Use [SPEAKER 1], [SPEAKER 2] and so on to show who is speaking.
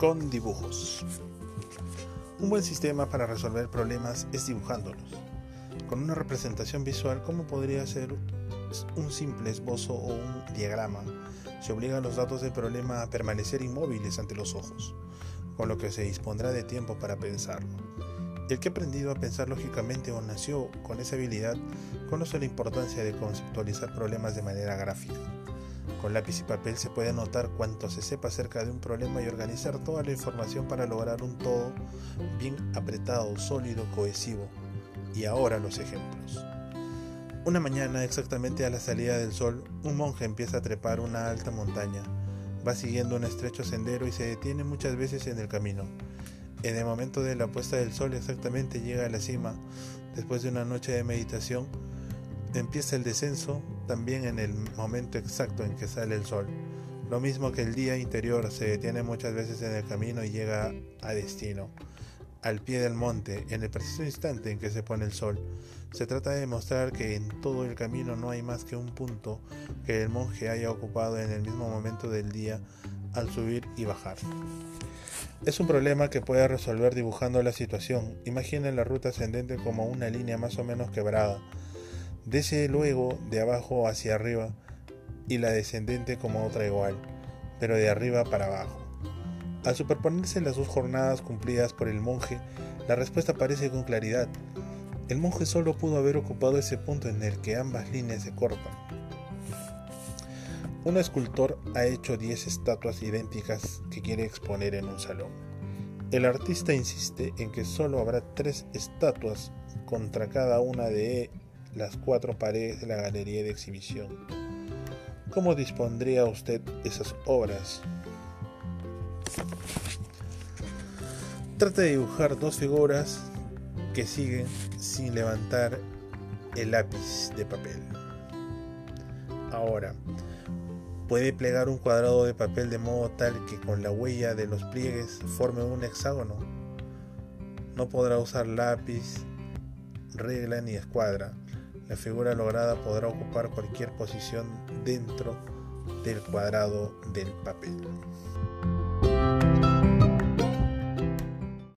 [SPEAKER 1] con dibujos. Un buen sistema para resolver problemas es dibujándolos. Con una representación visual, como podría ser un simple esbozo o un diagrama, se obliga a los datos del problema a permanecer inmóviles ante los ojos, con lo que se dispondrá de tiempo para pensarlo. El que ha aprendido a pensar lógicamente o nació con esa habilidad conoce la importancia de conceptualizar problemas de manera gráfica. Con lápiz y papel se puede anotar cuanto se sepa acerca de un problema y organizar toda la información para lograr un todo bien apretado, sólido, cohesivo. Y ahora los ejemplos. Una mañana, exactamente a la salida del sol, un monje empieza a trepar una alta montaña. Va siguiendo un estrecho sendero y se detiene muchas veces en el camino. En el momento de la puesta del sol exactamente llega a la cima. Después de una noche de meditación, empieza el descenso también en el momento exacto en que sale el sol. Lo mismo que el día interior se detiene muchas veces en el camino y llega a destino, al pie del monte, en el preciso instante en que se pone el sol. Se trata de demostrar que en todo el camino no hay más que un punto que el monje haya ocupado en el mismo momento del día al subir y bajar. Es un problema que puede resolver dibujando la situación. Imaginen la ruta ascendente como una línea más o menos quebrada. Dese luego de abajo hacia arriba y la descendente como otra igual, pero de arriba para abajo. Al superponerse las dos jornadas cumplidas por el monje, la respuesta aparece con claridad. El monje solo pudo haber ocupado ese punto en el que ambas líneas se cortan. Un escultor ha hecho 10 estatuas idénticas que quiere exponer en un salón. El artista insiste en que solo habrá tres estatuas contra cada una de las cuatro paredes de la galería de exhibición. ¿Cómo dispondría usted esas obras? Trata de dibujar dos figuras que siguen sin levantar el lápiz de papel. Ahora, Puede plegar un cuadrado de papel de modo tal que con la huella de los pliegues forme un hexágono. No podrá usar lápiz, regla ni escuadra. La figura lograda podrá ocupar cualquier posición dentro del cuadrado del papel.